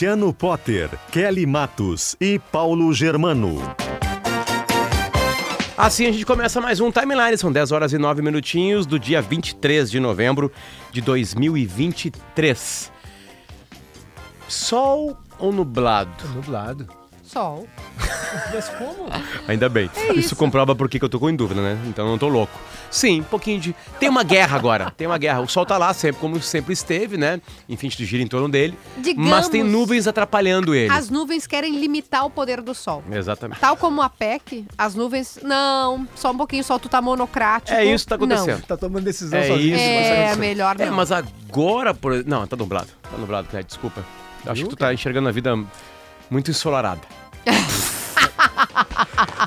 Luciano Potter, Kelly Matos e Paulo Germano. Assim a gente começa mais um Timeline, são 10 horas e 9 minutinhos do dia 23 de novembro de 2023. Sol ou nublado? Nublado. Sol. Mas como? Ainda bem. É isso. isso. comprova por que eu tô com em dúvida, né? Então eu não tô louco. Sim, um pouquinho de. Tem uma guerra agora. Tem uma guerra. O sol tá lá sempre, como sempre esteve, né? Enfim, a gente gira em torno dele. Digamos, mas tem nuvens atrapalhando ele. As nuvens querem limitar o poder do sol. Exatamente. Tal como a PEC, as nuvens. Não, só um pouquinho, o sol tu tá monocrático. É isso que tá acontecendo. Tá tomando decisão É sozinho. isso, Não. É, melhor não. É, mas agora, por... não, tá nublado. Tá nublado, Clédio, desculpa. Eu Acho Viu, que tu tá enxergando a vida muito ensolarada.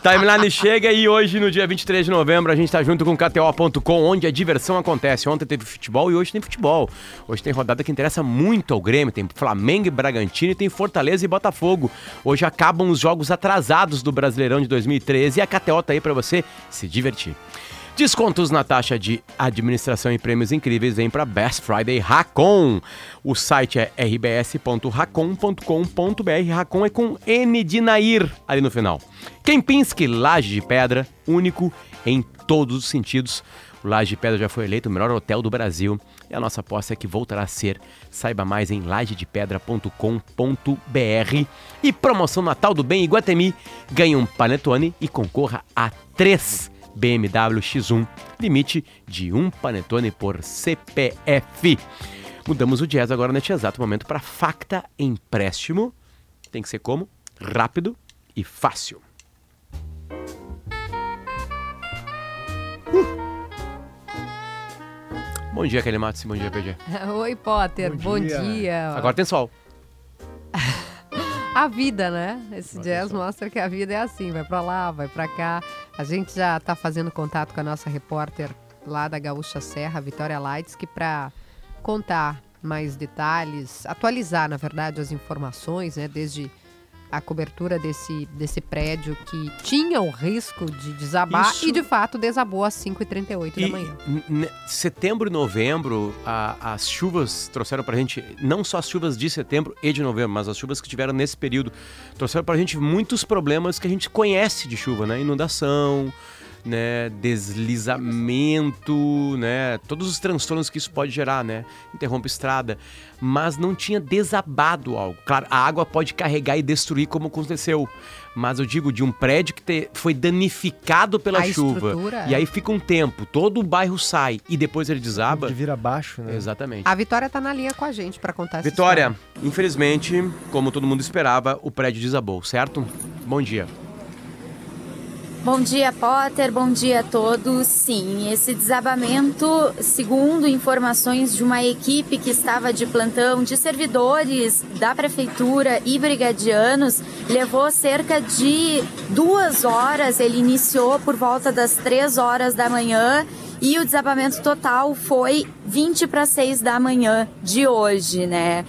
Timeline chega e hoje, no dia 23 de novembro, a gente tá junto com KTO.com, onde a diversão acontece. Ontem teve futebol e hoje tem futebol. Hoje tem rodada que interessa muito ao Grêmio. Tem Flamengo e Bragantino e tem Fortaleza e Botafogo. Hoje acabam os jogos atrasados do Brasileirão de 2013 e a KTO tá aí pra você se divertir. Descontos na taxa de administração e prêmios incríveis vem para Best Friday Racon. O site é rbs.racon.com.br. Racon é com N de Nair ali no final. Kempinski, laje de pedra, único em todos os sentidos. O Laje de Pedra já foi eleito o melhor hotel do Brasil e a nossa aposta é que voltará a ser. Saiba mais em lajedepedra.com.br. E promoção Natal do Bem Iguatemi. Ganhe um panetone e concorra a três BMW X1, limite de um panetone por CPF. Mudamos o jazz agora neste exato momento para Facta Empréstimo. Tem que ser como? Rápido e fácil. Uh! Bom dia, Kelly Matos. Bom dia, PG. Oi, Potter, Bom bom dia. dia. Agora tem sol. A vida, né? Esse jazz mostra que a vida é assim, vai pra lá, vai pra cá. A gente já tá fazendo contato com a nossa repórter lá da Gaúcha Serra, Vitória Lights, que pra contar mais detalhes, atualizar, na verdade, as informações, né, desde a cobertura desse, desse prédio que tinha o risco de desabar Isso. e, de fato, desabou às 5h38 da E manhã. setembro e novembro, a- as chuvas trouxeram pra gente, não só as chuvas de setembro e de novembro, mas as chuvas que tiveram nesse período, trouxeram pra gente muitos problemas que a gente conhece de chuva, né? Inundação, né? Deslizamento, né? Todos os transtornos que isso pode gerar, né? Interrompe estrada. Mas não tinha desabado algo. Claro, a água pode carregar e destruir como aconteceu. Mas eu digo de um prédio que te- foi danificado pela A chuva. estrutura, E aí fica um tempo, todo o bairro sai e depois ele desaba. De vir abaixo, né? Exatamente. A Vitória tá na linha com a gente pra contar essa Vitória, história. infelizmente, como todo mundo esperava, o prédio desabou, certo? Bom dia. Bom dia, Potter. Bom dia a todos. Sim, esse desabamento, segundo informações de uma equipe que estava de plantão de servidores da prefeitura e brigadianos, levou cerca de duas horas. Ele iniciou por volta das três horas da manhã e o desabamento total foi 20 para 6 da manhã de hoje, né?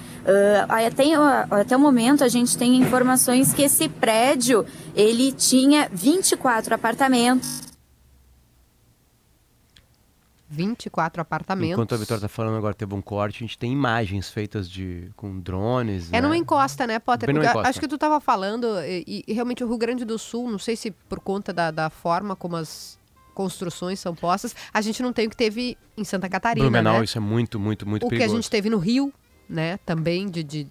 Ah, até, até o momento a gente tem informações que esse prédio ele tinha 24 apartamentos. 24 apartamentos. Enquanto a Vitória tá falando agora, teve um corte, a gente tem imagens feitas de com drones. É né? numa encosta, né, Potter? Bem Porque encosta. Acho que tu tava falando, e, e realmente o Rio Grande do Sul, não sei se por conta da, da forma como as construções são postas, a gente não tem o que teve em Santa Catarina, Blumenau, né? isso é muito, muito, muito o que a perigoso. gente teve no Rio, né, também de... de,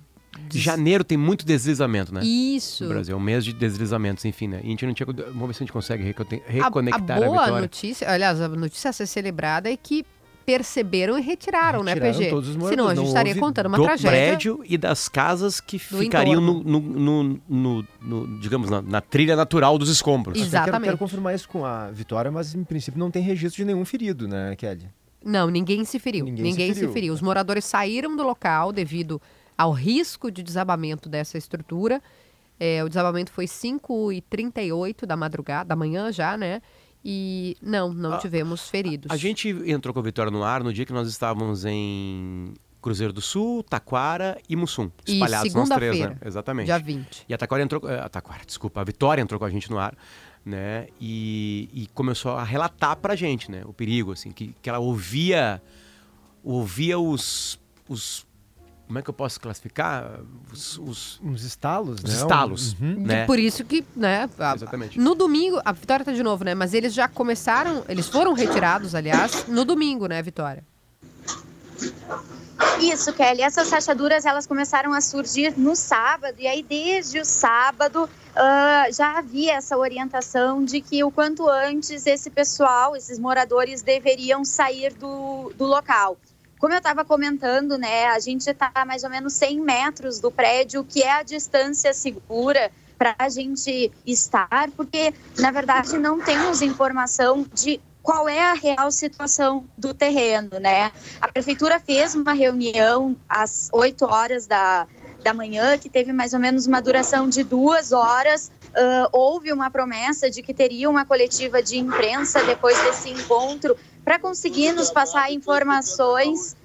de- Janeiro tem muito deslizamento, né? Isso. No Brasil, é um mês de deslizamentos, enfim, né? E a gente não tinha. Vamos ver se a gente consegue reconte- A, a reconectar a, boa Vitória. notícia, aliás, a notícia a ser celebrada é que perceberam e retiraram, né, Retiraram PG? todos os Senão a moradores, gente não estaria contando uma do tragédia. prédio e das casas que ficariam no, no- no- no- no- digamos, na, na trilha natural dos escombros. Até quero- Exatamente. Quero, confirmar isso com a Vitória, mas em princípio não tem registro de nenhum ferido, né, Kelly? Não, ninguém se feriu. Ninguém Ninguém, se se, feriu. feriu. Os moradores saíram do local devido ao risco de desabamento dessa estrutura. É, o desabamento foi 5h38 da madrugada, da manhã já, né? E não, não A- tivemos feridos. A gente entrou com a Vitória no ar no dia que nós estávamos em Cruzeiro do Sul, Taquara e Mussum. E Espalhados nós três, né? Exatamente. Dia 20. E a Taquara entrou. eh, A Taquara, desculpa, a Vitória entrou com a gente no ar, né? E, e começou a relatar pra gente, né? O perigo, assim, que, que ela ouvia. Ouvia os. os como é que eu posso classificar? Os. os- Uns estalos, os né? estalos, Uhum. né? Por isso que, né? a- Exatamente. No domingo, a Vitória tá de novo, né? Mas eles já começaram, eles foram retirados, aliás, no domingo, né, Vitória? Isso, Kelly. Essas rachaduras elas começaram a surgir no sábado e aí desde o sábado ah, já havia essa orientação de que o quanto antes esse pessoal, esses moradores deveriam sair do, do local. Como eu estava comentando, né, a gente está a mais ou menos 100 metros do prédio, que é a distância segura para a gente estar, porque na verdade não temos informação de qual é a real situação do terreno, né? A prefeitura fez uma reunião às 8 horas da, da manhã, que teve mais ou menos uma duração de duas horas. Ah, houve uma promessa de que teria uma coletiva de imprensa depois desse encontro para conseguir nos passar informações.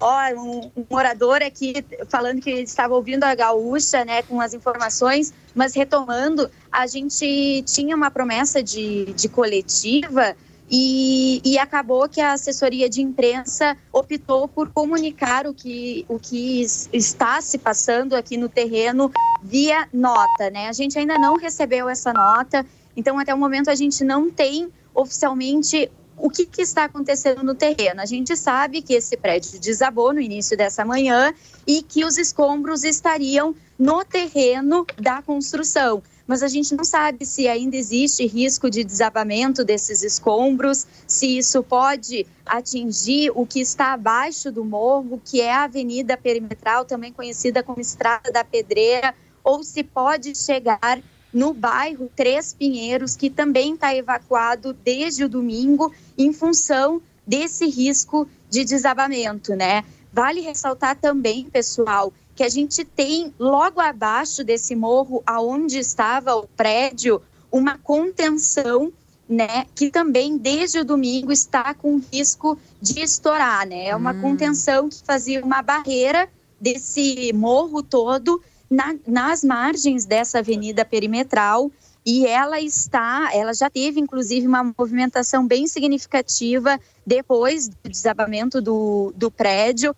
Ó, um, um morador aqui falando que estava ouvindo a gaúcha, né, com as informações, mas retomando, a gente tinha uma promessa de, de coletiva e, e acabou que a assessoria de imprensa optou por comunicar o que, o que es- está se passando aqui no terreno via nota, né? A gente ainda não recebeu essa nota, então até o momento a gente não tem oficialmente o que, que está acontecendo no terreno. A gente sabe que esse prédio desabou no início dessa manhã e que os escombros estariam no terreno da construção. Mas a gente não sabe se ainda existe risco de desabamento desses escombros, se isso pode atingir o que está abaixo do morro, que é a Avenida Perimetral, também conhecida como Estrada da Pedreira, ou se pode chegar no bairro Três Pinheiros, que também está evacuado desde o domingo, em função desse risco de desabamento, né? Vale ressaltar também, pessoal, que a gente tem logo abaixo desse morro, aonde estava o prédio, uma contenção, né, que também desde o domingo está com risco de estourar, né? É uma Hum. contenção que fazia uma barreira desse morro todo na- nas margens dessa avenida perimetral e ela está, ela já teve inclusive uma movimentação bem significativa depois do desabamento do, do prédio.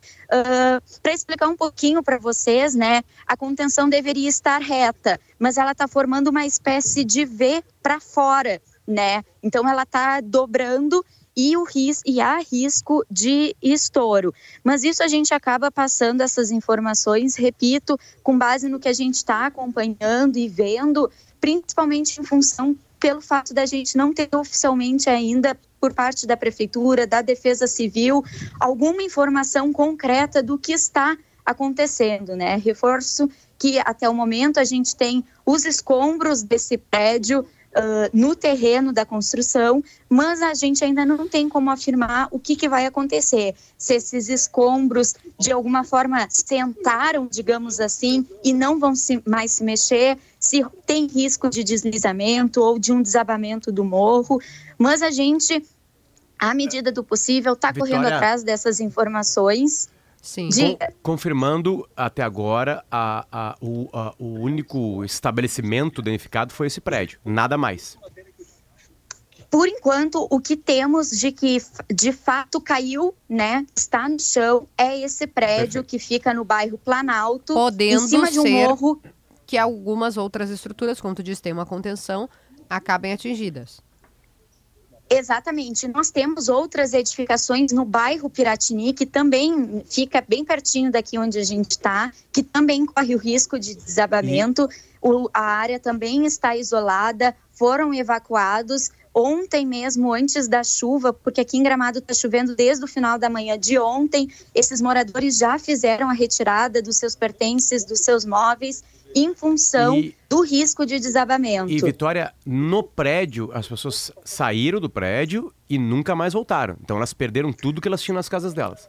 para explicar um pouquinho para vocês, né, a contenção deveria estar reta, mas ela está formando uma espécie de V para fora, né? Então ela está dobrando e, o ris e há risco de estouro. Mas isso a gente acaba passando essas informações, repito, com base no que a gente está acompanhando e vendo, principalmente em função pelo fato da gente não ter oficialmente ainda por parte da prefeitura, da Defesa Civil, alguma informação concreta do que está acontecendo, né? Reforço que até o momento a gente tem os escombros desse prédio ah, no terreno da construção, mas a gente ainda não tem como afirmar o que, que vai acontecer. Se esses escombros, de alguma forma, sentaram, digamos assim, e não vão se- mais se mexer, se tem risco de deslizamento ou de um desabamento do morro, mas a gente, à medida do possível, está correndo atrás dessas informações. Sim. De- Com- confirmando até agora, a- a- o, a- o único estabelecimento danificado foi esse prédio, nada mais. por enquanto, o que temos de que de fato caiu, né, está no chão, é esse prédio que fica no bairro Planalto, Podendo em cima de um morro. Que algumas outras estruturas, como tu disse, tem uma contenção, acabem atingidas. Exatamente. Nós temos outras edificações no bairro Piratini, que também fica bem pertinho daqui onde a gente está, que também corre o risco de desabamento. O- a área também está isolada, foram evacuados, Ontem mesmo, antes da chuva, porque aqui em Gramado está chovendo desde o final da manhã de ontem, esses moradores já fizeram a retirada dos seus pertences, dos seus móveis, em função E- do risco de desabamento. E Vitória, no prédio, as pessoas saíram do prédio e nunca mais voltaram. Então elas perderam tudo que elas tinham nas casas delas.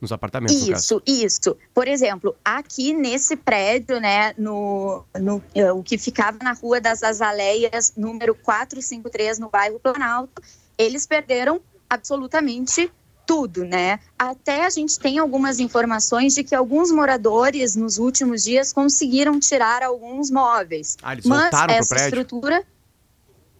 Nos apartamentos. Isso, isso. Por exemplo, aqui nesse prédio, né, no, no eh, o que ficava na Rua das Azaleias, número 453, no bairro Planalto, eles perderam absolutamente tudo, né? Até a gente tem algumas informações de que alguns moradores nos últimos dias conseguiram tirar alguns móveis. Ah, eles Mas voltaram essa prédio? estrutura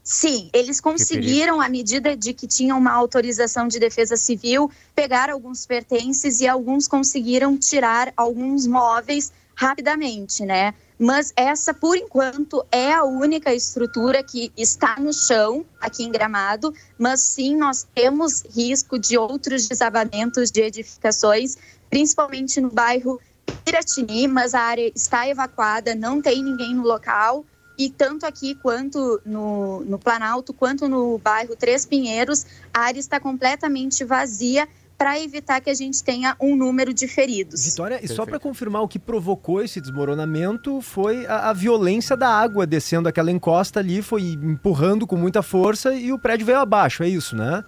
Sim, eles conseguiram, à medida de que tinham uma autorização de defesa civil, pegar alguns pertences e alguns conseguiram tirar alguns móveis rapidamente, né? Mas essa, por enquanto, é a única estrutura que está no chão aqui em Gramado, mas sim nós temos risco de outros desabamentos de edificações, principalmente no bairro Piratini, mas a área está evacuada, não tem ninguém no local. E tanto aqui quanto no, no Planalto, quanto no bairro Três Pinheiros, a área está completamente vazia para evitar que a gente tenha um número de feridos. Vitória, e só Perfeito. para confirmar, o que provocou esse desmoronamento foi a, a violência da água descendo aquela encosta ali, foi empurrando com muita força e o prédio veio abaixo, é isso, né?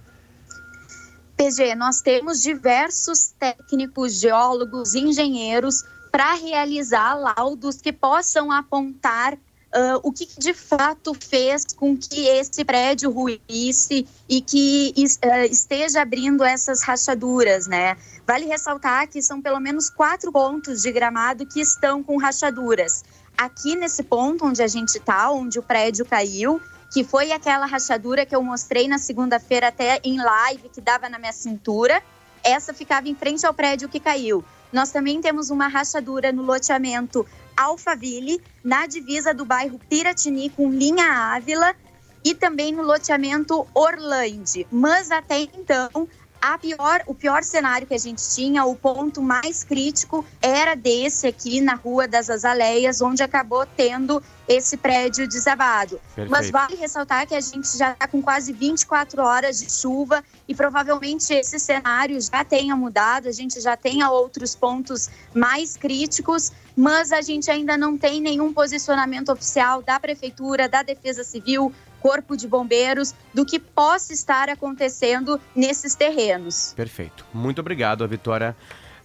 PG, nós temos diversos técnicos, geólogos, engenheiros para realizar laudos que possam apontar ah, o que que de fato fez com que esse prédio ruísse e que ah, esteja abrindo essas rachaduras, né? Vale ressaltar que são pelo menos quatro pontos de gramado que estão com rachaduras. Aqui nesse ponto onde a gente está, onde o prédio caiu, que foi aquela rachadura que eu mostrei na segunda-feira até em live, que dava na minha cintura. Essa ficava em frente ao prédio que caiu. Nós também temos uma rachadura no loteamento Alphaville, na divisa do bairro Piratini com linha Ávila e também no loteamento Orlande. Mas até então, pior, o pior cenário que a gente tinha, o ponto mais crítico, era desse aqui na Rua das Azaleias, onde acabou tendo esse prédio desabado. Mas Perfeito. vale ressaltar que a gente já está com quase 24 horas de chuva e provavelmente esse cenário já tenha mudado, a gente já tenha outros pontos mais críticos, mas a gente ainda não tem nenhum posicionamento oficial da Prefeitura, da Defesa Civil, Corpo de Bombeiros, do que possa estar acontecendo nesses terrenos. Perfeito. Muito obrigado a Vitória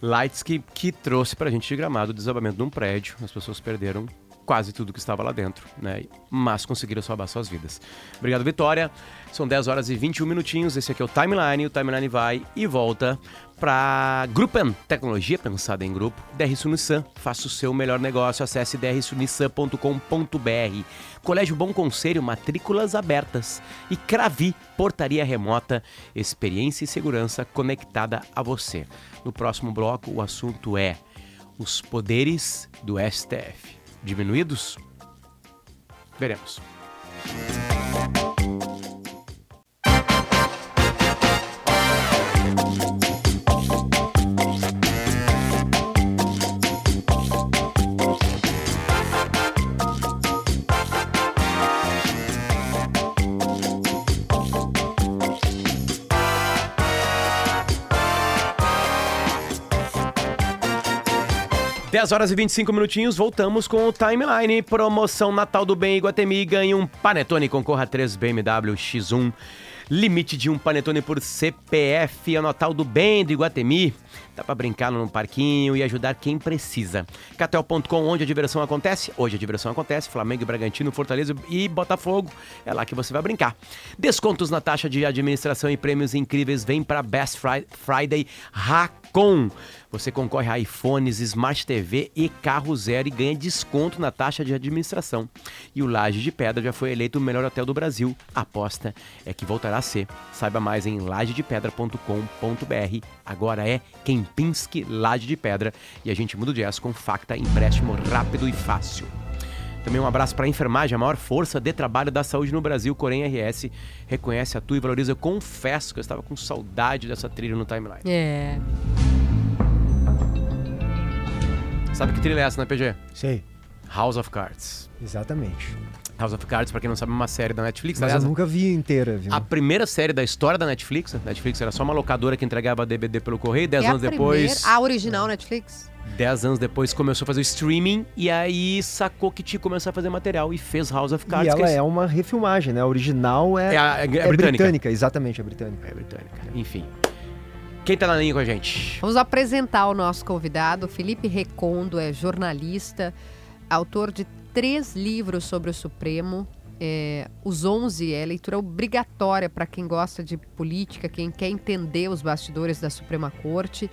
Lights que, trouxe pra gente de gramado o desabamento de um prédio. As pessoas perderam quase tudo que estava lá dentro, né? Mas conseguiram salvar suas vidas. Obrigado, Vitória. São 10 horas e 21 minutinhos. Esse aqui é o Timeline. O Timeline vai e volta para Gruppen, tecnologia pensada em grupo. DR Sunissan, faça o seu melhor negócio. Acesse drsunissan.com.br. Colégio Bom Conselho, matrículas abertas. E Cravi, portaria remota, experiência e segurança conectada a você. No próximo bloco, o assunto é os poderes do STF. Diminuídos? Veremos. 10 horas e 25 minutinhos, voltamos com o Timeline. Promoção Natal do Bem Iguatemi. Ganhe um Panetone, concorra a 3 BMW X1. Limite de um Panetone por CPF. É o Natal do Bem do Iguatemi. Dá pra brincar no parquinho e ajudar quem precisa. KTO.com, onde a diversão acontece. Hoje a diversão acontece. Flamengo e Bragantino, Fortaleza e Botafogo. É lá que você vai brincar. Descontos na taxa de administração e prêmios incríveis. Vem pra Best Fri- Friday Você concorre a iPhones, Smart TV e carro zero e ganha desconto na taxa de administração. E o Laje de Pedra já foi eleito o melhor hotel do Brasil. Aposta é que voltará a ser. Saiba mais em lajedepedra.com.br. Agora é Kempinski Laje de Pedra e a gente muda o jazz com Facta empréstimo rápido e fácil. Também um abraço para a enfermagem, a maior força de trabalho da saúde no Brasil. Corém RS reconhece, atua e valoriza. Eu confesso que eu estava com saudade dessa trilha no timeline. É. Sabe que trilha é essa, né, PG? Sei. House of Cards. Exatamente. House of Cards, pra quem não sabe, é uma série da Netflix. Mas Aliás, eu nunca vi inteira, viu? a primeira série da história da Netflix. A Netflix era só uma locadora que entregava DVD pelo correio. Dez É a anos depois. primeira- A original Netflix? Dez anos depois começou a fazer o streaming e aí sacou que tinha que começar a fazer material e fez House of Cards. E ela que é uma refilmagem, né? A original é, É a- é britânica. Exatamente, é britânica. É britânica. Enfim. Quem tá na linha com a gente? Vamos apresentar o nosso convidado. Felipe Recondo é jornalista, autor de três livros sobre o Supremo. É, os 11 é leitura obrigatória para quem gosta de política, quem quer entender os bastidores da Suprema Corte.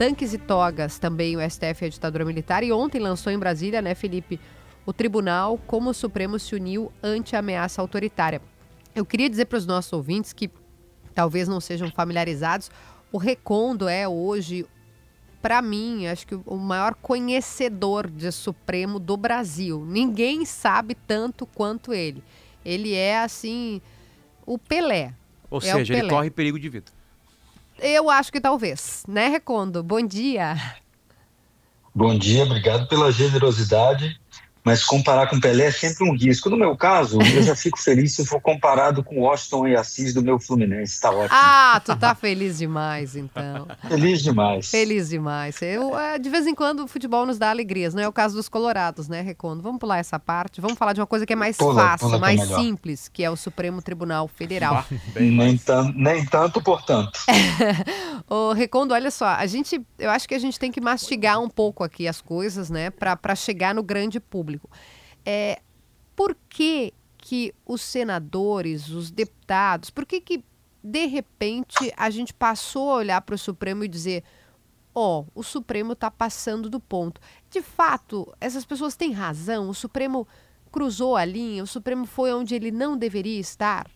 Tanques e Togas, também o STF e a ditadura militar. E ontem lançou em Brasília, né, Felipe, o tribunal como o Supremo se uniu ante a ameaça autoritária. Eu queria dizer para os nossos ouvintes que talvez não sejam familiarizados, o Recondo é hoje, para mim, acho que o maior conhecedor de Supremo do Brasil. Ninguém sabe tanto quanto ele. Ele é, assim, o Pelé. Ou É seja, ele Pelé. corre perigo de vida. Eu acho que talvez, né, Recondo? Bom dia. Bom dia, obrigado pela generosidade. Mas comparar com Pelé é sempre um risco. No meu caso, eu já fico feliz se for comparado com Washington e Assis do meu Fluminense. Está ótimo. Ah, tu tá feliz demais, então. Feliz demais. Feliz demais. Eu, é, de vez em quando o futebol nos dá alegrias, não é o caso dos colorados, né, Recondo? Vamos pular essa parte, vamos falar de uma coisa que é mais Pula, fácil, pula é mais melhor. simples, que é o Supremo Tribunal Federal. Nem, tan- nem tanto, portanto. Ô, Recondo, olha só, a gente, eu acho que a gente tem que mastigar um pouco aqui as coisas, né, para chegar no grande público. É, por que que os senadores, os deputados, por que que de repente a gente passou a olhar para o Supremo e dizer, ó, o Supremo está passando do ponto. De fato, essas pessoas têm razão, o Supremo cruzou a linha, o Supremo foi onde ele não deveria estar.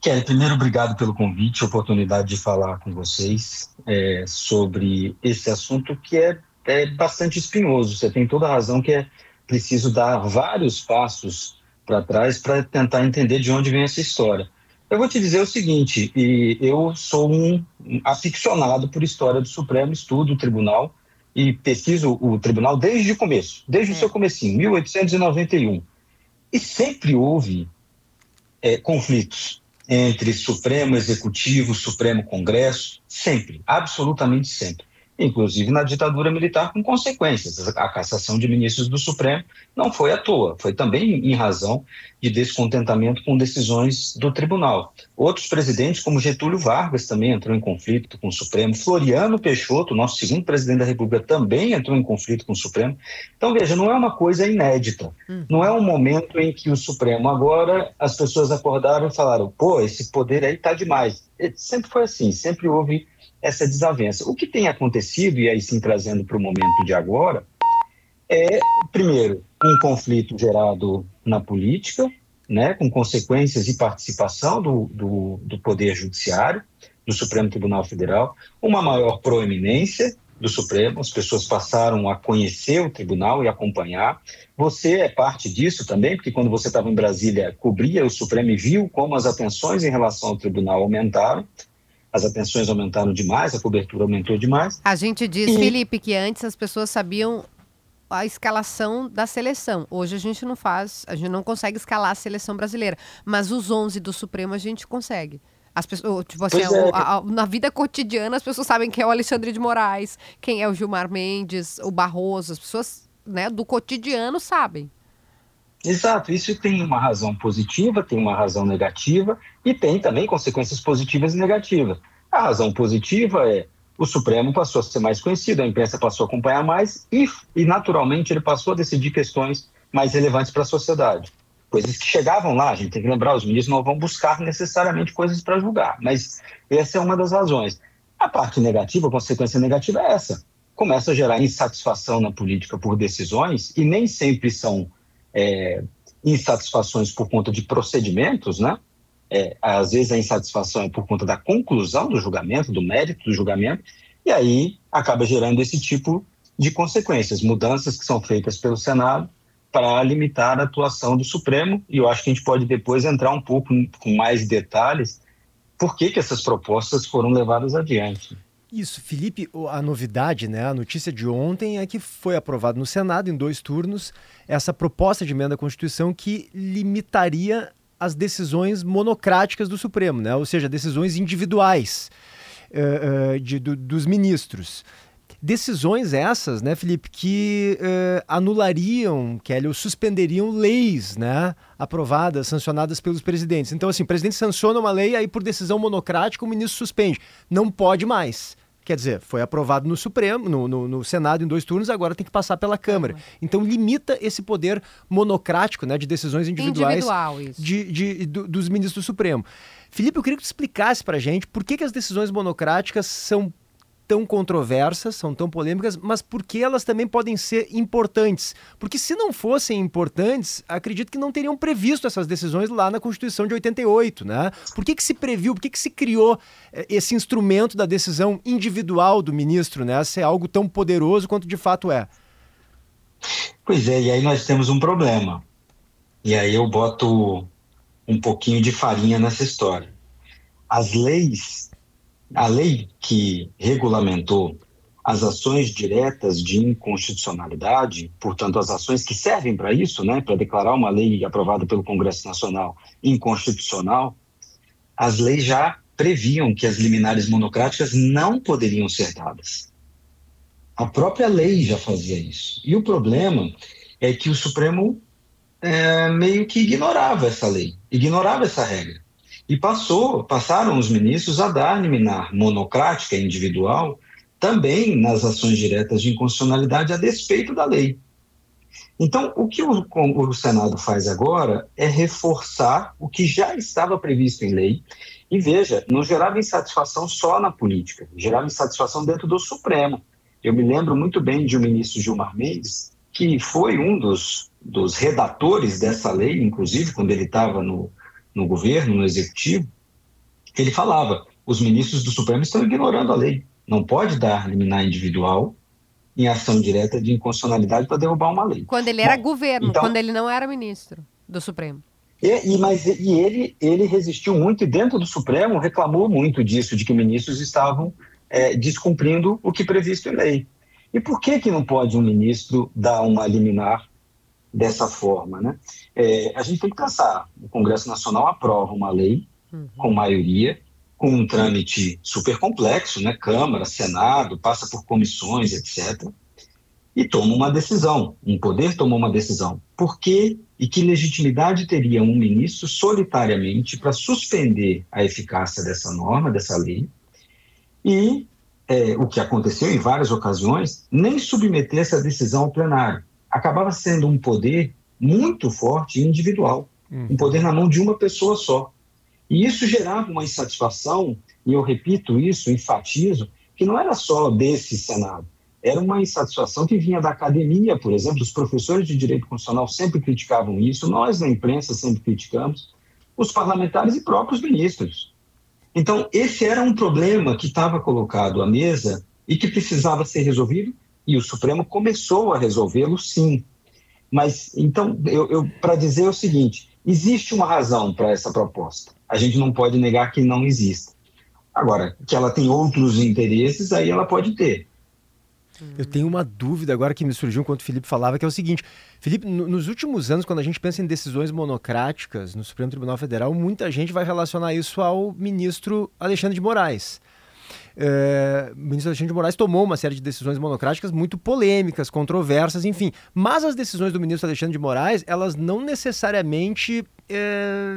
Kelly, primeiro, obrigado pelo convite, oportunidade de falar com vocês é, sobre esse assunto que é, é bastante espinhoso. Você tem toda a razão que é preciso dar vários passos para trás para tentar entender de onde vem essa história. Eu vou te dizer o seguinte, e eu sou um aficionado por história do Supremo, estudo o tribunal e pesquiso o tribunal desde o começo, desde o seu comecinho, 1891. E sempre houve é, conflitos entre Supremo Executivo, Supremo Congresso, sempre, absolutamente sempre. Inclusive na ditadura militar, com consequências. A cassação de ministros do Supremo não foi à toa, foi também em razão de descontentamento com decisões do tribunal. Outros presidentes, como Getúlio Vargas, também entrou em conflito com o Supremo. Floriano Peixoto, nosso segundo presidente da República, também entrou em conflito com o Supremo. Então, veja, não é uma coisa inédita. Não é um momento em que o Supremo agora as pessoas acordaram e falaram: pô, esse poder aí tá demais. Sempre foi assim, sempre houve essa desavença. O que tem acontecido, e aí sim trazendo para o momento de agora, é, primeiro, um conflito gerado na política, né, com consequências e participação do, do, do Poder Judiciário, do Supremo Tribunal Federal, uma maior proeminência do Supremo, as pessoas passaram a conhecer o tribunal e acompanhar. Você é parte disso também, porque quando você estava em Brasília, cobria o Supremo e viu como as atenções em relação ao tribunal aumentaram. As atenções aumentaram demais, a cobertura aumentou demais. A gente diz, E- Felipe, que antes as pessoas sabiam a escalação da seleção. Hoje a gente não faz, a gente não consegue escalar a seleção brasileira, mas os 11 do Supremo a gente consegue. As pessoas, tipo assim, é. a- a- na vida cotidiana as pessoas sabem quem é o Alexandre de Moraes, quem é o Gilmar Mendes, o Barroso, as pessoas, né, do cotidiano sabem. Exato, isso tem uma razão positiva, tem uma razão negativa e tem também consequências positivas e negativas. A razão positiva é o Supremo passou a ser mais conhecido, a imprensa passou a acompanhar mais e, e naturalmente, ele passou a decidir questões mais relevantes para a sociedade. Coisas que chegavam lá, a gente tem que lembrar, os ministros não vão buscar necessariamente coisas para julgar, mas essa é uma das razões. A parte negativa, a consequência negativa é essa. Começa a gerar insatisfação na política por decisões e nem sempre são é, insatisfações por conta de procedimentos, né? É, às vezes a insatisfação é por conta da conclusão do julgamento, do mérito do julgamento, e aí acaba gerando esse tipo de consequências, mudanças que são feitas pelo Senado para limitar a atuação do Supremo, e eu acho que a gente pode depois entrar um pouco com mais detalhes por que, que essas propostas foram levadas adiante. Isso, Felipe, a novidade, né, a notícia de ontem é que foi aprovado no Senado, em dois turnos, essa proposta de emenda à Constituição que limitaria as decisões monocráticas do Supremo, né, ou seja, decisões individuais uh, uh, de, do, dos ministros. Decisões essas, né, Felipe, que uh, anulariam, Kelly, ou suspenderiam leis, né, aprovadas, sancionadas pelos presidentes. Então, assim, o presidente sanciona uma lei, aí por decisão monocrática o ministro suspende. Não pode mais. Quer dizer, foi aprovado no Supremo, no, no, no, Senado em dois turnos, agora tem que passar pela Câmara. Então limita esse poder monocrático né, de decisões individuais de, de, do, dos ministros do Supremo. Felipe, eu queria que tu explicasse para a gente por que, que as decisões monocráticas são tão controversas, são tão polêmicas, mas porque elas também podem ser importantes. Porque se não fossem importantes, acredito que não teriam previsto essas decisões lá na Constituição de 88, né? Por que, que se previu, por que, que se criou eh, esse instrumento da decisão individual do ministro, né? Se é algo tão poderoso quanto de fato é. Pois é, e aí nós temos um problema. E aí eu boto um pouquinho de farinha nessa história. As leis a lei que regulamentou as ações diretas de inconstitucionalidade, portanto, as ações que servem para isso, né, para declarar uma lei aprovada pelo Congresso Nacional inconstitucional, as leis já previam que as liminares monocráticas não poderiam ser dadas. A própria lei já fazia isso. E o problema é que o Supremo é, meio que ignorava essa lei, ignorava essa regra. E passou, passaram os ministros a dar liminar monocrática individual também nas ações diretas de inconstitucionalidade a despeito da lei. Então, o que o, o, Senado faz agora é reforçar o que já estava previsto em lei. E veja, não gerava insatisfação só na política, gerava insatisfação dentro do Supremo. Eu me lembro muito bem de um ministro Gilmar Mendes, que foi um dos, dos redatores dessa lei, inclusive quando ele estava no, no governo, no executivo, ele falava: os ministros do Supremo estão ignorando a lei. Não pode dar liminar individual em ação direta de inconstitucionalidade para derrubar uma lei. Quando ele era Bom, governo, então, quando ele não era ministro do Supremo. E, e, mas, e ele, ele resistiu muito e dentro do Supremo reclamou muito disso, de que ministros estavam é, descumprindo o que previsto em lei. E por que, que não pode um ministro dar uma liminar dessa forma. Né? É, a gente tem que pensar: o Congresso Nacional aprova uma lei uhum. com maioria, com um trâmite super complexo, né? Câmara, Senado, passa por comissões, etc. E toma uma decisão, um poder tomou uma decisão. Por que e que legitimidade teria um ministro solitariamente para suspender a eficácia dessa norma, dessa lei, e é, o que aconteceu em várias ocasiões, nem submeter essa decisão ao plenário acabava sendo um poder muito forte e individual, uhum. um poder na mão de uma pessoa só. E isso gerava uma insatisfação, e eu repito isso, enfatizo, que não era só desse Senado, era uma insatisfação que vinha da academia, por exemplo, os professores de direito constitucional sempre criticavam isso, nós na imprensa sempre criticamos, os parlamentares e próprios ministros. Então, esse era um problema que estava colocado à mesa e que precisava ser resolvido e o Supremo começou a resolvê-lo, sim. Mas, então, eu, eu para dizer o seguinte: existe uma razão para essa proposta. A gente não pode negar que não exista. Agora, que ela tem outros interesses, aí ela pode ter. Eu tenho uma dúvida agora que me surgiu enquanto o Felipe falava, que é o seguinte: Felipe, nos últimos anos, quando a gente pensa em decisões monocráticas no Supremo Tribunal Federal, muita gente vai relacionar isso ao ministro Alexandre de Moraes é, o ministro Alexandre de Moraes tomou uma série de decisões monocráticas muito polêmicas, controversas, enfim. Mas as decisões do ministro Alexandre de Moraes, elas não necessariamente é,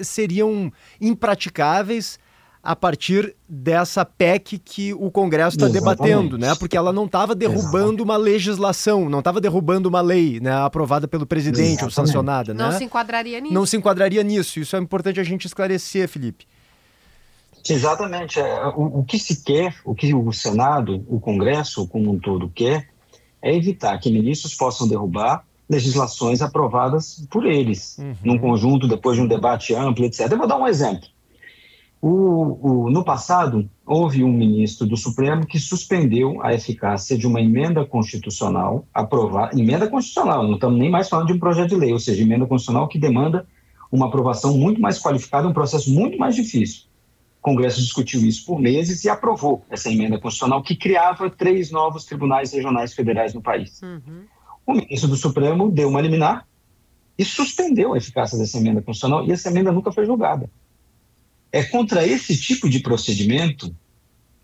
seriam impraticáveis a partir dessa PEC que o Congresso está debatendo, né? Porque ela não estava derrubando Exatamente. uma legislação, não estava derrubando uma lei, né? Aprovada pelo presidente Exatamente. ou sancionada, não né? Não se enquadraria nisso. Não se enquadraria nisso. Isso é importante a gente esclarecer, Felipe. Exatamente. É, o, o, que se quer, o que o Senado, o Congresso como um todo quer, é evitar que ministros possam derrubar legislações aprovadas por eles, uhum. num conjunto, depois de um debate amplo, etc. Eu vou dar um exemplo. O, o, no passado, houve um ministro do Supremo que suspendeu a eficácia de uma emenda constitucional aprovada. Emenda constitucional, não estamos nem mais falando de um projeto de lei, ou seja, emenda constitucional que demanda uma aprovação muito mais qualificada, um processo muito mais difícil Congresso discutiu isso por meses e aprovou essa emenda constitucional que criava três novos tribunais regionais federais no país. Uhum. O ministro do Supremo deu uma liminar e suspendeu a eficácia dessa emenda constitucional e essa emenda nunca foi julgada. É contra esse tipo de procedimento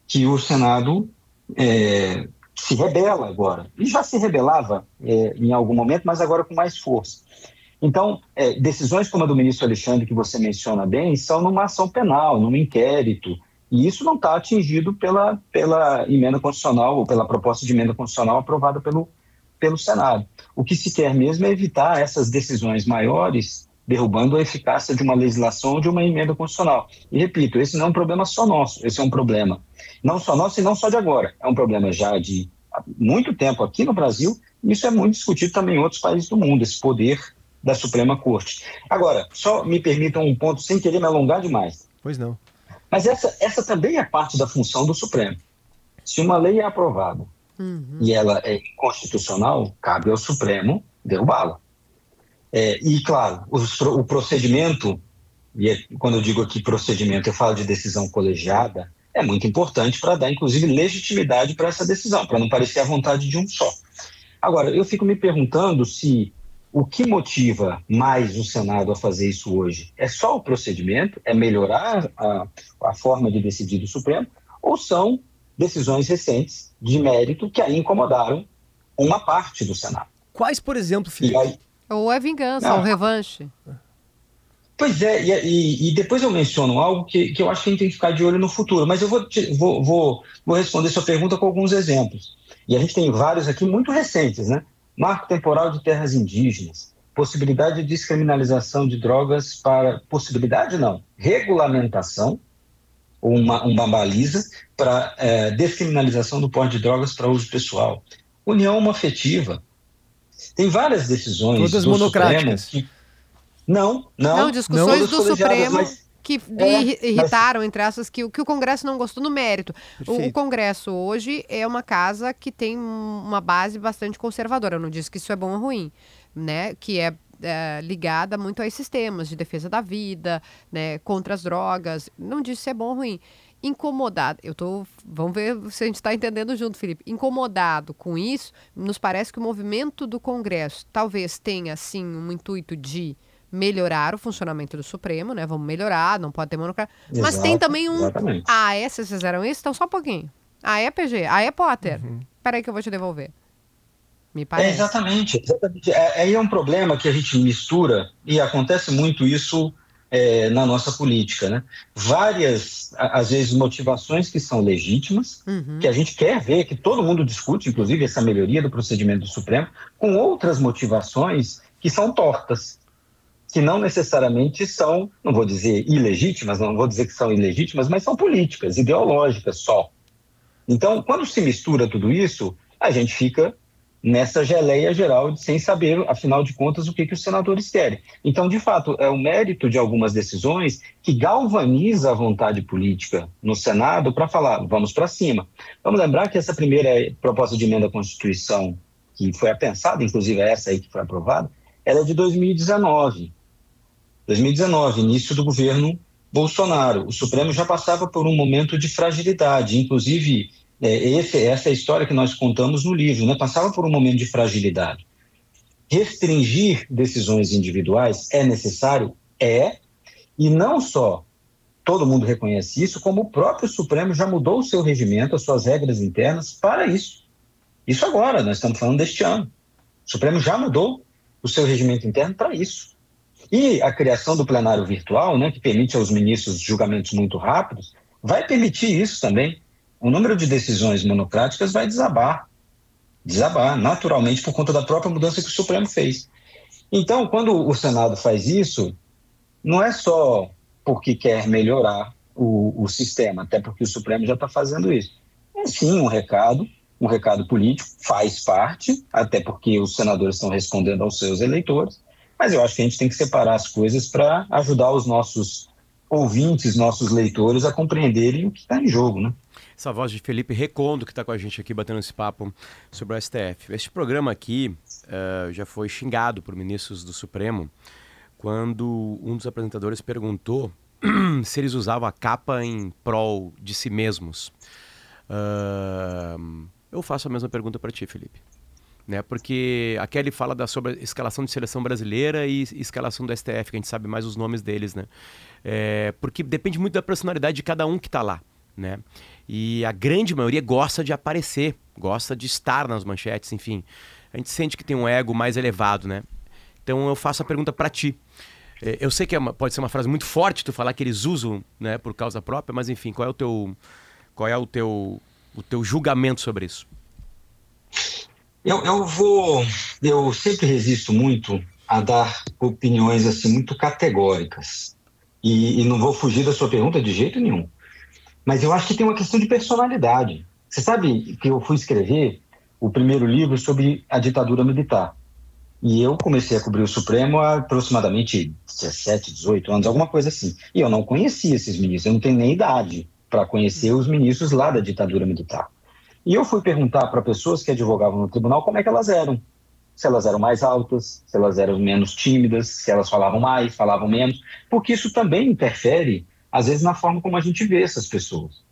que o Senado é, se rebela agora. E já se rebelava é, em algum momento, mas agora com mais força. Então, é, decisões como a do ministro Alexandre, que você menciona bem, são numa ação penal, num inquérito, e isso não está atingido pela, pela emenda constitucional ou pela proposta de emenda constitucional aprovada pelo, pelo Senado. O que se quer mesmo é evitar essas decisões maiores, derrubando a eficácia de uma legislação ou de uma emenda constitucional. E repito, esse não é um problema só nosso, esse é um problema não só nosso e não só de agora, é um problema já de muito tempo aqui no Brasil, e isso é muito discutido também em outros países do mundo, esse poder da Suprema Corte. Agora, só me permitam um ponto sem querer me alongar demais. Pois não. Mas essa, essa também é parte da função do Supremo. Se uma lei é aprovada uhum. e ela é inconstitucional, cabe ao Supremo derrubá-la. É, e, claro, o, o procedimento, e é, quando eu digo aqui procedimento, eu falo de decisão colegiada, é muito importante para dar, inclusive, legitimidade para essa decisão, para não parecer a vontade de um só. Agora, eu fico me perguntando se o que motiva mais o Senado a fazer isso hoje é só o procedimento, é melhorar a, a forma de decidir do Supremo, ou são decisões recentes de mérito que aí incomodaram uma parte do Senado. Quais, por exemplo, Felipe? Aí... Ou é vingança, ou revanche. Pois é, e, e, depois eu menciono algo que, que eu acho que a gente tem que ficar de olho no futuro, mas eu vou, te, vou, vou, vou responder sua pergunta com alguns exemplos. E a gente tem vários aqui muito recentes, né? Marco temporal de terras indígenas, possibilidade de descriminalização de drogas para. Possibilidade não, regulamentação, ou uma, uma baliza para é, descriminalização do porte de drogas para uso pessoal. União afetiva. Tem várias decisões. Todas monocráticas. Que, não, não. Não, discussões não do Supremo. Mas que é, irritaram, mas... entre essas, que, que o Congresso não gostou no mérito. O, o, Congresso hoje é uma casa que tem uma base bastante conservadora. Eu não disse que isso é bom ou ruim, né? Que é, é ligada muito a esses temas de defesa da vida, né? Contra as drogas. Não disse se é bom ou ruim. Incomodado, eu tô. Vamos ver se a gente está entendendo junto, Felipe. Incomodado com isso, nos parece que o movimento do Congresso talvez tenha, sim, um intuito de melhorar o funcionamento do Supremo, né? Vamos melhorar, não pode ter monocracia. Mas tem também um. Exatamente. Ah, é? Vocês fizeram isso? Então só um pouquinho. Ah, é PG. Ah, é Potter. Uhum. Peraí que eu vou te devolver. Me parece. É, exatamente. exatamente. É, aí é um problema que a gente mistura, e acontece muito isso é, na nossa política, né? Várias, às vezes, motivações que são legítimas, uhum. que a gente quer ver, que todo mundo discute, inclusive essa melhoria do procedimento do Supremo, com outras motivações que são tortas que não necessariamente são, não vou dizer ilegítimas, não vou dizer que são ilegítimas, mas são políticas, ideológicas só. Então, quando se mistura tudo isso, a gente fica nessa geleia geral de sem saber, afinal de contas, o que, que os senadores querem. Então, de fato, é o mérito de algumas decisões que galvaniza a vontade política no Senado para falar, vamos para cima. Vamos lembrar que essa primeira proposta de emenda à Constituição, que foi pensada, inclusive essa aí que foi aprovada, ela é de 2019. 2019, início do governo Bolsonaro. O Supremo já passava por um momento de fragilidade, inclusive é, esse, essa é a história que nós contamos no livro, né? passava por um momento de fragilidade. Restringir decisões individuais é necessário? É, e não só todo mundo reconhece isso, como o próprio Supremo já mudou o seu regimento, as suas regras internas para isso. Isso agora, nós estamos falando deste ano. O Supremo já mudou o seu regimento interno para isso. E a criação do plenário virtual, né, que permite aos ministros julgamentos muito rápidos, vai permitir isso também. O número de decisões monocráticas vai desabar. Desabar, naturalmente, por conta da própria mudança que o Supremo fez. Então, quando o Senado faz isso, não é só porque quer melhorar o, o sistema, até porque o Supremo já está fazendo isso. É sim um recado, um recado político, faz parte, até porque os senadores estão respondendo aos seus eleitores, mas eu acho que a gente tem que separar as coisas para ajudar os nossos ouvintes, nossos leitores a compreenderem o que está em jogo, né? Essa voz de Felipe Recondo, que está com a gente aqui batendo esse papo sobre o STF. Este programa aqui uh, já foi xingado por ministros do Supremo quando um dos apresentadores perguntou se eles usavam a capa em prol de si mesmos. Uh, eu faço a mesma pergunta para ti, Felipe. Né, porque a Kelly fala da, sobre escalação de seleção brasileira e escalação do STF, que a gente sabe mais os nomes deles, né? É, porque depende muito da personalidade de cada um que está lá, né? E a grande maioria gosta de aparecer, gosta de estar nas manchetes, enfim. A gente sente que tem um ego mais elevado, né? Então eu faço a pergunta para ti. É, eu sei que é uma, pode ser uma frase muito forte tu falar que eles usam, né, por causa própria, mas enfim, qual é o teu qual é o teu o teu julgamento sobre isso? Eu, eu vou. Eu sempre resisto muito a dar opiniões assim muito categóricas. E, e, não vou fugir da sua pergunta de jeito nenhum. Mas eu acho que tem uma questão de personalidade. Você sabe que eu fui escrever o primeiro livro sobre a ditadura militar. E eu comecei a cobrir o Supremo há aproximadamente 17, 18 anos, alguma coisa assim. E eu não conhecia esses ministros, eu não tenho nem idade para conhecer os ministros lá da ditadura militar. E eu fui perguntar para pessoas que advogavam no tribunal como é que elas eram. Se elas eram mais altas, se elas eram menos tímidas, se elas falavam mais, falavam menos, porque isso também interfere, às vezes, na forma como a gente vê essas pessoas.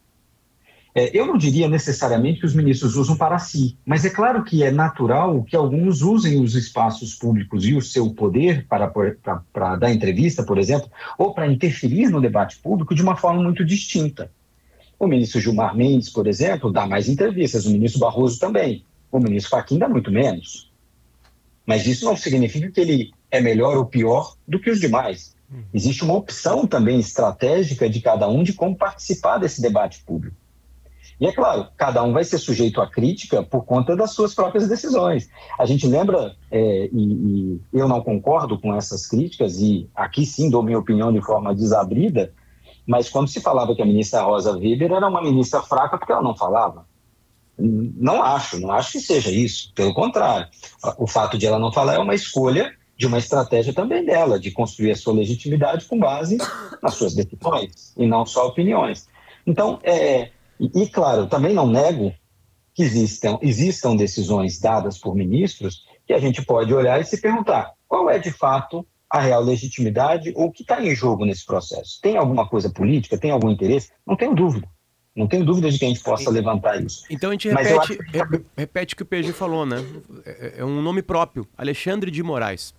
É, eu não diria necessariamente que os ministros usam para si, mas é claro que é natural que alguns usem os espaços públicos e o seu poder para, para, para dar entrevista, por exemplo, ou para interferir no debate público de uma forma muito distinta. O ministro Gilmar Mendes, por exemplo, dá mais entrevistas, o ministro Barroso também. O ministro Fachin dá muito menos. Mas isso não significa que ele é melhor ou pior do que os demais. Existe uma opção também estratégica de cada um de como participar desse debate público. E é claro, cada um vai ser sujeito à crítica por conta das suas próprias decisões. A gente lembra, é, e, e, eu não concordo com essas críticas, e aqui sim dou minha opinião de forma desabrida, mas quando se falava que a ministra Rosa Weber era uma ministra fraca porque ela não falava. Não acho, não acho que seja isso. Pelo contrário, o fato de ela não falar é uma escolha de uma estratégia também dela, de construir a sua legitimidade com base nas suas decisões e não só opiniões. Então, é, e, claro, também não nego que existam, existam decisões dadas por ministros que a gente pode olhar e se perguntar qual é de fato a real legitimidade ou o que está em jogo nesse processo. Tem alguma coisa política? Tem algum interesse? Não tenho dúvida. Não tenho dúvida de que a gente possa levantar isso. Então a gente repete, que... repete o que o PG falou, né? É, é um nome próprio, Alexandre de Moraes.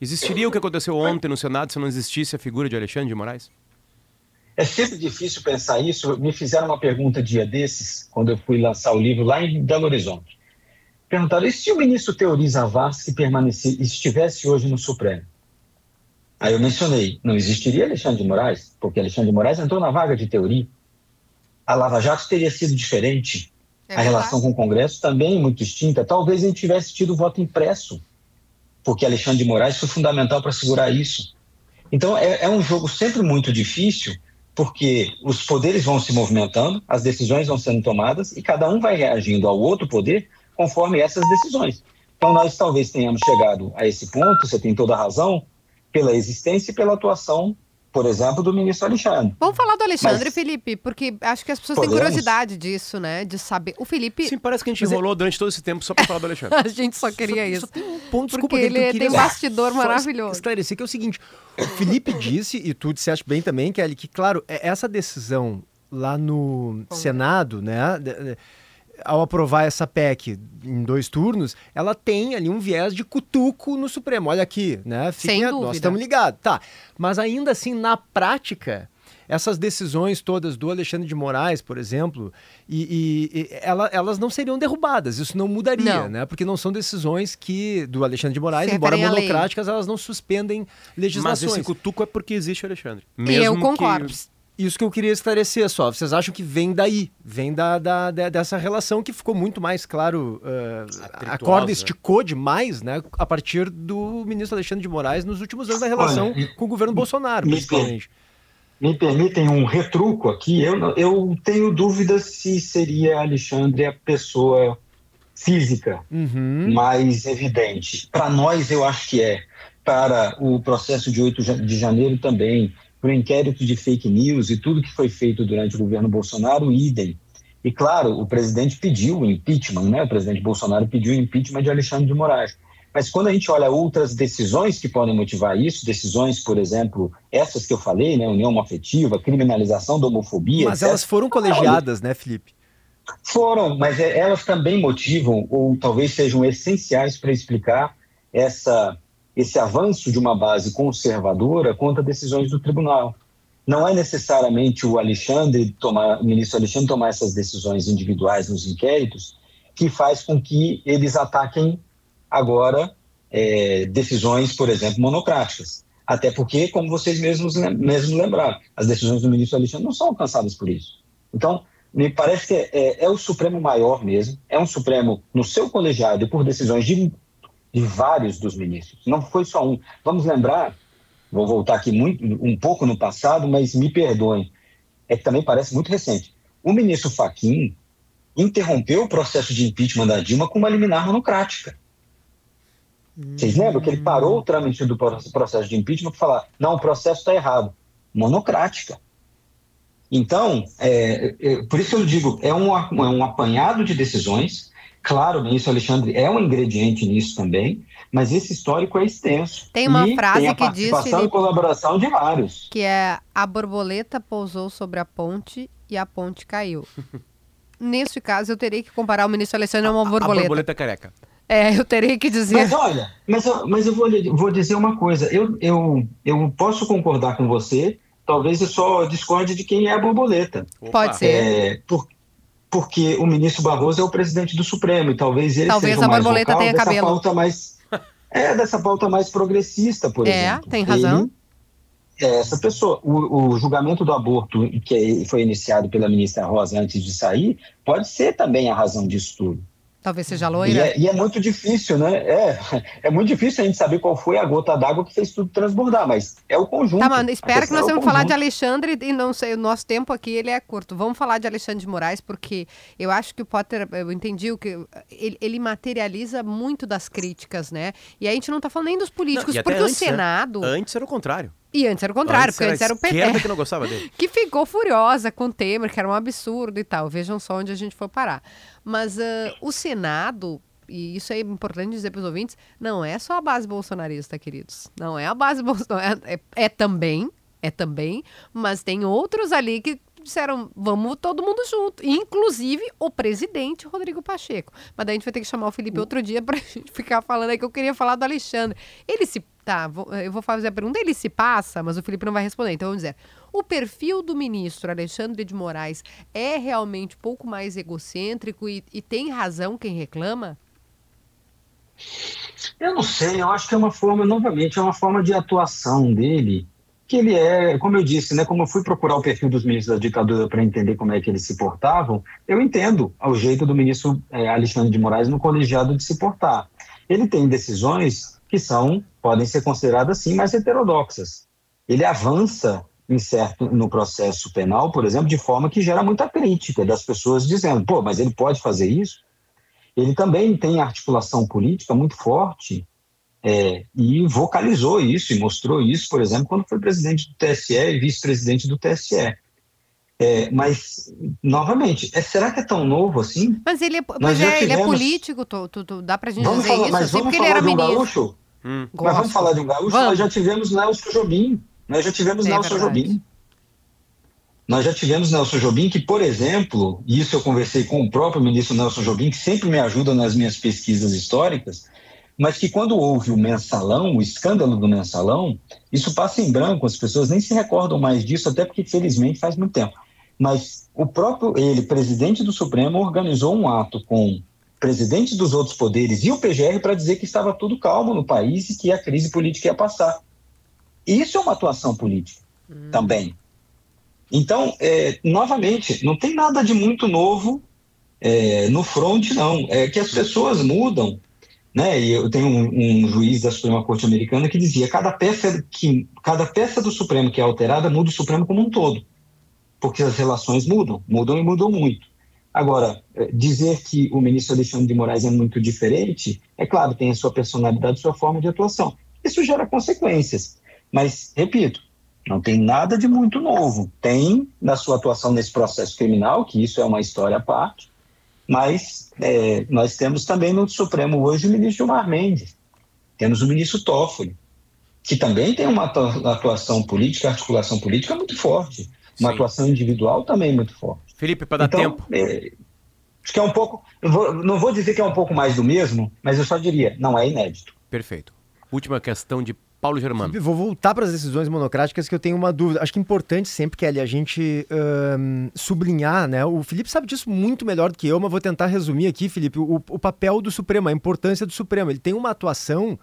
Existiria o que aconteceu ontem no Senado se não existisse a figura de Alexandre de Moraes? É sempre difícil pensar isso. Me fizeram uma pergunta dia desses, quando eu fui lançar o livro lá em Belo Horizonte. Perguntaram, e se o ministro Teoriza Vaz que estivesse hoje no Supremo? Aí eu mencionei, não existiria Alexandre de Moraes, porque Alexandre de Moraes entrou na vaga de teoria. A Lava Jato teria sido diferente. É a relação com o Congresso também muito distinta. Talvez a gente tivesse tido voto impresso, porque Alexandre de Moraes foi fundamental para segurar isso. Então é, é um jogo sempre muito difícil, porque os poderes vão se movimentando, as decisões vão sendo tomadas e cada um vai reagindo ao outro poder conforme essas decisões. Então nós talvez tenhamos chegado a esse ponto, você tem toda a razão, pela existência e pela atuação, por exemplo, do ministro Alexandre. Vamos falar do Alexandre, Mas, Felipe, porque acho que as pessoas podemos? têm curiosidade disso, né? De saber. O Felipe. Sim, parece que a gente enrolou durante todo esse tempo só para falar do Alexandre. a gente só queria só, isso. Só tem um ponto, desculpa, porque ele tem um bastidor maravilhoso. Esclarecer que é o seguinte: o Felipe disse, e tu disseste bem também, Kelly, que, claro, é, essa decisão lá no Senado, né? Ao aprovar essa PEC em dois turnos, ela tem ali um viés de cutuco no Supremo. Olha aqui, né? Fiquem, Sem dúvida. Nós estamos ligados. Tá. Mas ainda assim, na prática, essas decisões todas do Alexandre de Moraes, por exemplo, e, e, e ela, elas não seriam derrubadas. Isso não mudaria, não. né? Porque não são decisões que do Alexandre de Moraes, Se embora monocráticas, elas não suspendem legislações. Mas esse cutuco é porque existe o Alexandre. Mesmo eu concordo. Que isso que eu queria esclarecer só. Vocês acham que vem daí? Vem da, da, da dessa relação que ficou muito mais claro. Uh, a corda esticou demais, né? A partir do ministro Alexandre de Moraes nos últimos anos da relação Olha, com o governo Bolsonaro, me principalmente. Me permitem um retruco aqui. Eu, eu tenho dúvidas se seria Alexandre a pessoa física uhum. mais evidente. Para nós, eu acho que é. Para o processo de 8 de janeiro também para o inquérito de fake news e tudo que foi feito durante o governo Bolsonaro, idem. E claro, o presidente pediu o impeachment, né? O presidente Bolsonaro pediu o impeachment de Alexandre de Moraes. Mas quando a gente olha outras decisões que podem motivar isso, decisões, por exemplo, essas que eu falei, né, união afetiva, criminalização da homofobia. Mas etc. elas foram colegiadas, né, Felipe? Foram, mas é, elas também motivam, ou talvez sejam essenciais para explicar essa, esse avanço de uma base conservadora contra decisões do tribunal. Não é necessariamente o Alexandre tomar, o ministro Alexandre tomar essas decisões individuais nos inquéritos que faz com que eles ataquem agora é, decisões, por exemplo, monocráticas. Até porque, como vocês mesmos, mesmos lembraram, as decisões do ministro Alexandre não são alcançadas por isso. Então, me parece que é, é, é, o Supremo maior mesmo, é um Supremo no seu colegiado por decisões de, de vários dos ministros. Não foi só um. Vamos lembrar, vou voltar aqui muito, um pouco no passado, mas me perdoem, é que também parece muito recente. O ministro Faquim interrompeu o processo de impeachment da Dilma com uma liminar monocrática. Vocês lembram que ele parou o trâmite do processo de impeachment para falar: não, o processo está errado. Monocrática. Então, é, é, por isso eu digo, é um, é um apanhado de decisões. Claro, o ministro Alexandre é um ingrediente nisso também, mas esse histórico é extenso. Tem uma frase tem a que diz Felipe, e colaboração de vários. Que é a borboleta pousou sobre a ponte e a ponte caiu. Neste caso, eu teria que comparar o ministro Alexandre a uma borboleta. A borboleta careca. É, eu teria que dizer. Mas olha, mas eu, mas eu vou, vou dizer uma coisa. Eu, eu, eu posso concordar com você Talvez eu só discorde de quem é a borboleta. Pode ser. É, por, porque o ministro Barroso é o presidente do Supremo e talvez ele talvez seja a mais borboleta tenha dessa cabelo. pauta mais é dessa pauta mais progressista, por é, exemplo. É, tem razão. Ele é essa pessoa. O, o, julgamento do aborto que foi iniciado pela ministra Rosa antes de sair pode ser também a razão disso tudo. Talvez seja loira. E é, e é, muito difícil, né? É, é muito difícil a gente saber qual foi a gota d'água que fez tudo transbordar, mas é o conjunto. Tá, mano, espero que nós é vamos falar de Alexandre e não sei, o nosso tempo aqui ele é curto. Vamos falar de Alexandre de Moraes, porque eu acho que o Potter, eu entendi o que. Ele, ele materializa muito das críticas, né? E a gente não tá falando nem dos políticos, não, porque antes, o né? Senado. Né? Antes era o contrário. E antes era o contrário, antes porque antes era o PT. que não gostava dele. que ficou furiosa com o Temer, que era um absurdo e tal. Vejam só onde a gente foi parar. Mas uh, o Senado, e isso é importante dizer para os ouvintes, não é só a base bolsonarista, queridos. Não é a base bolsonarista. É, é, é também, é também, mas tem outros ali que disseram, vamos todo mundo junto. Inclusive o presidente Rodrigo Pacheco. Mas daí a gente vai ter que chamar o Felipe outro dia para gente ficar falando aí que eu queria falar do Alexandre. Ele se Tá, vou, eu vou fazer a pergunta. Ele se passa, mas o Felipe não vai responder. Então vamos dizer: o perfil do ministro Alexandre de Moraes é realmente um pouco mais egocêntrico e, e tem razão quem reclama? Eu não sei, eu acho que é uma forma, novamente, é uma forma de atuação dele, que ele é, como eu disse, né, como eu fui procurar o perfil dos ministros da ditadura para entender como é que eles se portavam, eu entendo ao jeito do ministro é, Alexandre de Moraes no colegiado de se portar. Ele tem decisões que são podem ser consideradas sim mais heterodoxas. Ele avança em certo no processo penal, por exemplo, de forma que gera muita crítica das pessoas dizendo, pô, mas ele pode fazer isso? Ele também tem articulação política muito forte é, e vocalizou isso e mostrou isso, por exemplo, quando foi presidente do TSE e vice-presidente do TSE. É, mas, novamente, é, será que é tão novo assim? Mas ele é, mas é, tivemos... ele é político, tu, tu, tu, dá pra gente vamos dizer falar, isso? Mas assim, vamos falar ele era de um ministro. gaúcho? Hum. Mas vamos falar de um gaúcho? Vamos. Nós já tivemos Nelson Jobim. Nós já tivemos é Nelson verdade. Jobim. Nós já tivemos Nelson Jobim, que, por exemplo, e isso eu conversei com o próprio ministro Nelson Jobim, que sempre me ajuda nas minhas pesquisas históricas, mas que quando houve o mensalão, o escândalo do mensalão, isso passa em branco, as pessoas nem se recordam mais disso, até porque, felizmente, faz muito tempo. Mas o próprio ele, presidente do Supremo, organizou um ato com presidentes dos outros poderes e o PGR para dizer que estava tudo calmo no país e que a crise política ia passar. Isso é uma atuação política hum. também. Então, é, novamente, não tem nada de muito novo é, no front, não. É que as pessoas mudam. Né? E eu tenho um, um, juiz da Suprema Corte Americana que dizia cada peça que cada peça do Supremo que é alterada muda o Supremo como um todo, porque as relações mudam, mudam e mudam muito. Agora, eh, dizer que o ministro Alexandre de Moraes é muito diferente, é claro, tem a sua personalidade, sua forma de atuação. Isso gera consequências. Mas, repito, não tem nada de muito novo. Tem na sua atuação nesse processo criminal, que isso é uma história à parte, mas é, nós temos também no Supremo hoje o ministro Gilmar Mendes, Temos o ministro Toffoli, que também tem uma atuação política, articulação política muito forte, uma Sim. atuação individual também muito forte. Felipe, para dar então, tempo. É, acho que é um pouco, vou, não vou dizer que é um pouco mais do mesmo, mas eu só diria, não é inédito. Perfeito. Última questão de Paulo Germano. Vou voltar para as decisões monocráticas que eu tenho uma dúvida. Acho que é importante sempre, Kelly, a gente sublinhar, né? O Felipe sabe disso muito melhor do que eu, mas vou tentar resumir aqui, Felipe, o, o papel do Supremo, a importância do Supremo. Ele tem uma atuação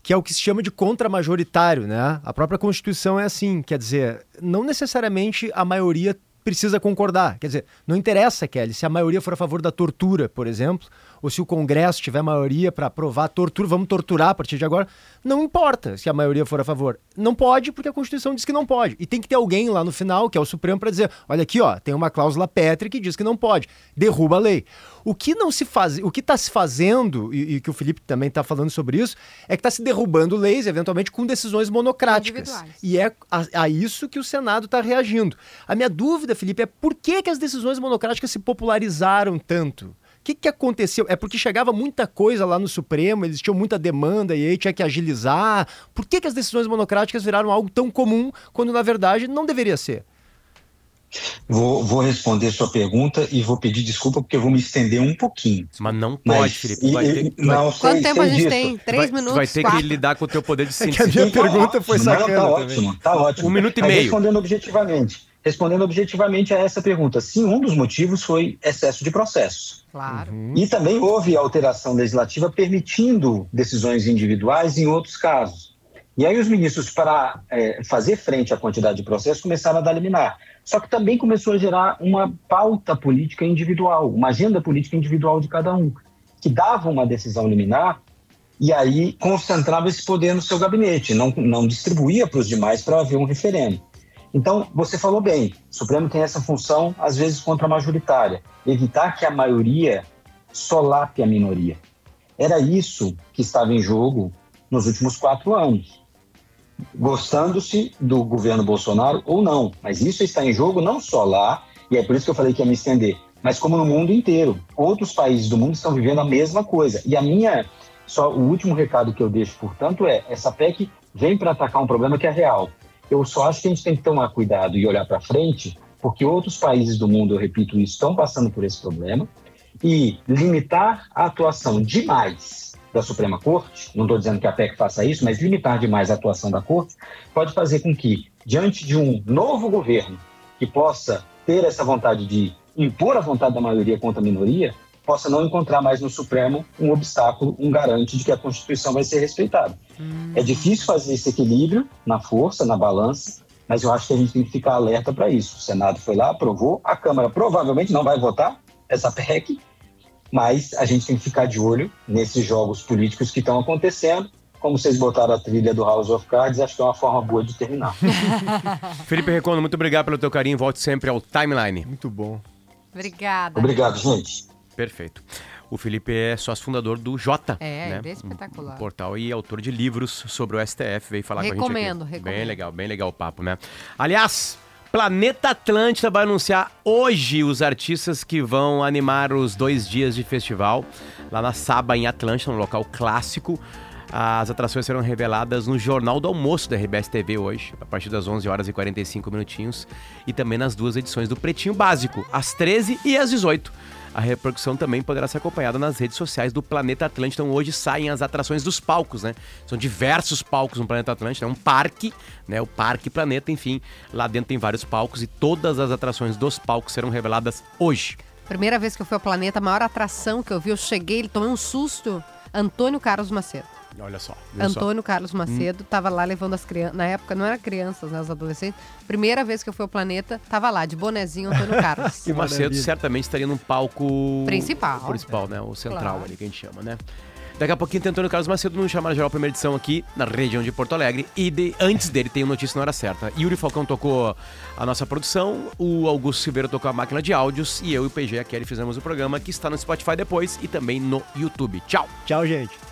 que é o que se chama de contra-majoritário, né? A própria Constituição é assim, quer dizer, não necessariamente a maioria precisa concordar. Quer dizer, não interessa, Kelly, se a maioria for a favor da tortura, por exemplo, ou se o Congresso tiver maioria para aprovar tortura, vamos torturar a partir de agora. Não importa se a maioria for a favor. Não pode, porque a Constituição diz que não pode. E tem que ter alguém lá no final, que é o Supremo, para dizer: olha aqui, ó, tem uma cláusula pétrea que diz que não pode. Derruba a lei. O que não se faz, o que está se fazendo, e, e, que o Felipe também está falando sobre isso, é que está se derrubando leis, eventualmente, com decisões monocráticas. E é a, a, isso que o Senado está reagindo. A minha dúvida, Felipe, é por que, que as decisões monocráticas se popularizaram tanto? O que, que aconteceu? É porque chegava muita coisa lá no Supremo, eles tinham muita demanda e aí tinha que agilizar. Por que, que as decisões monocráticas viraram algo tão comum quando, na verdade, não deveria ser? Vou, vou responder sua pergunta e vou pedir desculpa porque eu vou me estender um pouquinho. Mas não pode, Mas, Felipe. Vai ter, não, vai... Quanto tempo a gente disso. tem? Três vai, minutos? Vai ter quatro. que lidar com o teu poder de síntese. É que a minha pergunta foi sacana não, tá ótimo, tá ótimo. Um minuto e Mas meio. Respondendo objetivamente respondendo objetivamente a essa pergunta. Sim, um dos motivos foi excesso de processos. Claro. Uhum. E também houve alteração legislativa permitindo decisões individuais em outros casos. E aí os ministros, para é, fazer frente à quantidade de processos, começaram a dar liminar. Só que também começou a gerar uma pauta política individual, uma agenda política individual de cada um, que dava uma decisão liminar e aí concentrava esse poder no seu gabinete, não, não distribuía para os demais para haver um referendo. Então, você falou bem, o Supremo tem essa função, às vezes, contra-majoritária, evitar que a maioria solape a minoria. Era isso que estava em jogo nos últimos quatro anos. Gostando-se do governo Bolsonaro ou não, mas isso está em jogo não só lá, e é por isso que eu falei que ia me estender, mas como no mundo inteiro. Outros países do mundo estão vivendo a mesma coisa. E a minha, só o último recado que eu deixo, portanto, é: essa PEC vem para atacar um problema que é real. Eu só acho que a gente tem que tomar cuidado e olhar para frente, porque outros países do mundo, eu repito isso, estão passando por esse problema, e limitar a atuação demais da Suprema Corte, não estou dizendo que a PEC faça isso, mas limitar demais a atuação da Corte, pode fazer com que, diante de um novo governo que possa ter essa vontade de impor a vontade da maioria contra a minoria, possa não encontrar mais no Supremo um obstáculo, um garante de que a Constituição vai ser respeitada. Hum. É difícil fazer esse equilíbrio na força, na balança, mas eu acho que a gente tem que ficar alerta para isso. O Senado foi lá, aprovou, a Câmara provavelmente não vai votar essa PEC, mas a gente tem que ficar de olho nesses jogos políticos que estão acontecendo. Como vocês botaram a trilha do House of Cards, acho que é uma forma boa de terminar. Felipe Recondo, muito obrigado pelo teu carinho. Volte sempre ao Timeline. Muito bom. Obrigada. Obrigado, gente. Perfeito. O Felipe é sócio fundador do Jota. É, né? é espetacular. Um portal e autor de livros sobre o STF. Veio falar recomendo, com a gente aqui. Recomendo, Bem legal, bem legal o papo, né? Aliás, Planeta Atlântida vai anunciar hoje os artistas que vão animar os dois dias de festival lá na Saba, em Atlântida, no local clássico. As atrações serão reveladas no Jornal do Almoço da RBS TV hoje, a partir das 11 horas e 45 minutinhos, e também nas duas edições do Pretinho Básico, às 13 e às 18. A repercussão também poderá ser acompanhada nas redes sociais do Planeta Atlântico. Então hoje saem as atrações dos palcos, né? São diversos palcos no Planeta Atlântico, é um parque, né? O Parque Planeta, enfim, lá dentro tem vários palcos e todas as atrações dos palcos serão reveladas hoje. Primeira vez que eu fui ao Planeta, a maior atração que eu vi, eu cheguei, ele tomou um susto. Antônio Carlos Macedo. Olha só. Antônio só. Carlos Macedo estava hum. lá levando as crianças. Na época não era crianças, né? Os adolescentes. Primeira vez que eu fui ao planeta, tava lá, de bonezinho Antônio Carlos. e o Macedo certamente estaria num palco. Principal. Principal, né? O central claro. ali que a gente chama, né? Daqui a pouquinho tem Antônio Carlos Macedo no Chamar Geral, primeira edição aqui na região de Porto Alegre. E de, antes dele tem o Notícia na Hora Certa. Yuri Falcão tocou a nossa produção, o Augusto Silveira tocou a máquina de áudios e eu e o PG a Kelly fizemos o programa que está no Spotify depois e também no YouTube. Tchau! Tchau, gente!